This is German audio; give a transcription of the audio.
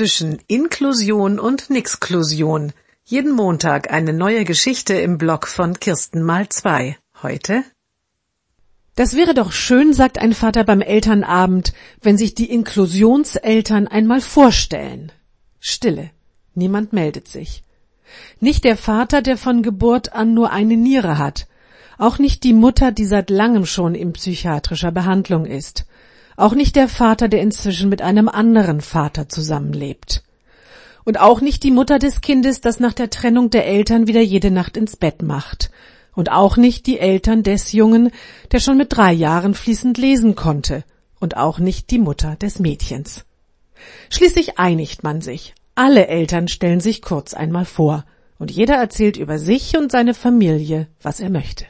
zwischen Inklusion und Nixklusion. Jeden Montag eine neue Geschichte im Blog von Kirsten mal zwei. Heute? Das wäre doch schön, sagt ein Vater beim Elternabend, wenn sich die Inklusionseltern einmal vorstellen. Stille. Niemand meldet sich. Nicht der Vater, der von Geburt an nur eine Niere hat. Auch nicht die Mutter, die seit langem schon in psychiatrischer Behandlung ist. Auch nicht der Vater, der inzwischen mit einem anderen Vater zusammenlebt. Und auch nicht die Mutter des Kindes, das nach der Trennung der Eltern wieder jede Nacht ins Bett macht. Und auch nicht die Eltern des Jungen, der schon mit drei Jahren fließend lesen konnte. Und auch nicht die Mutter des Mädchens. Schließlich einigt man sich. Alle Eltern stellen sich kurz einmal vor. Und jeder erzählt über sich und seine Familie, was er möchte.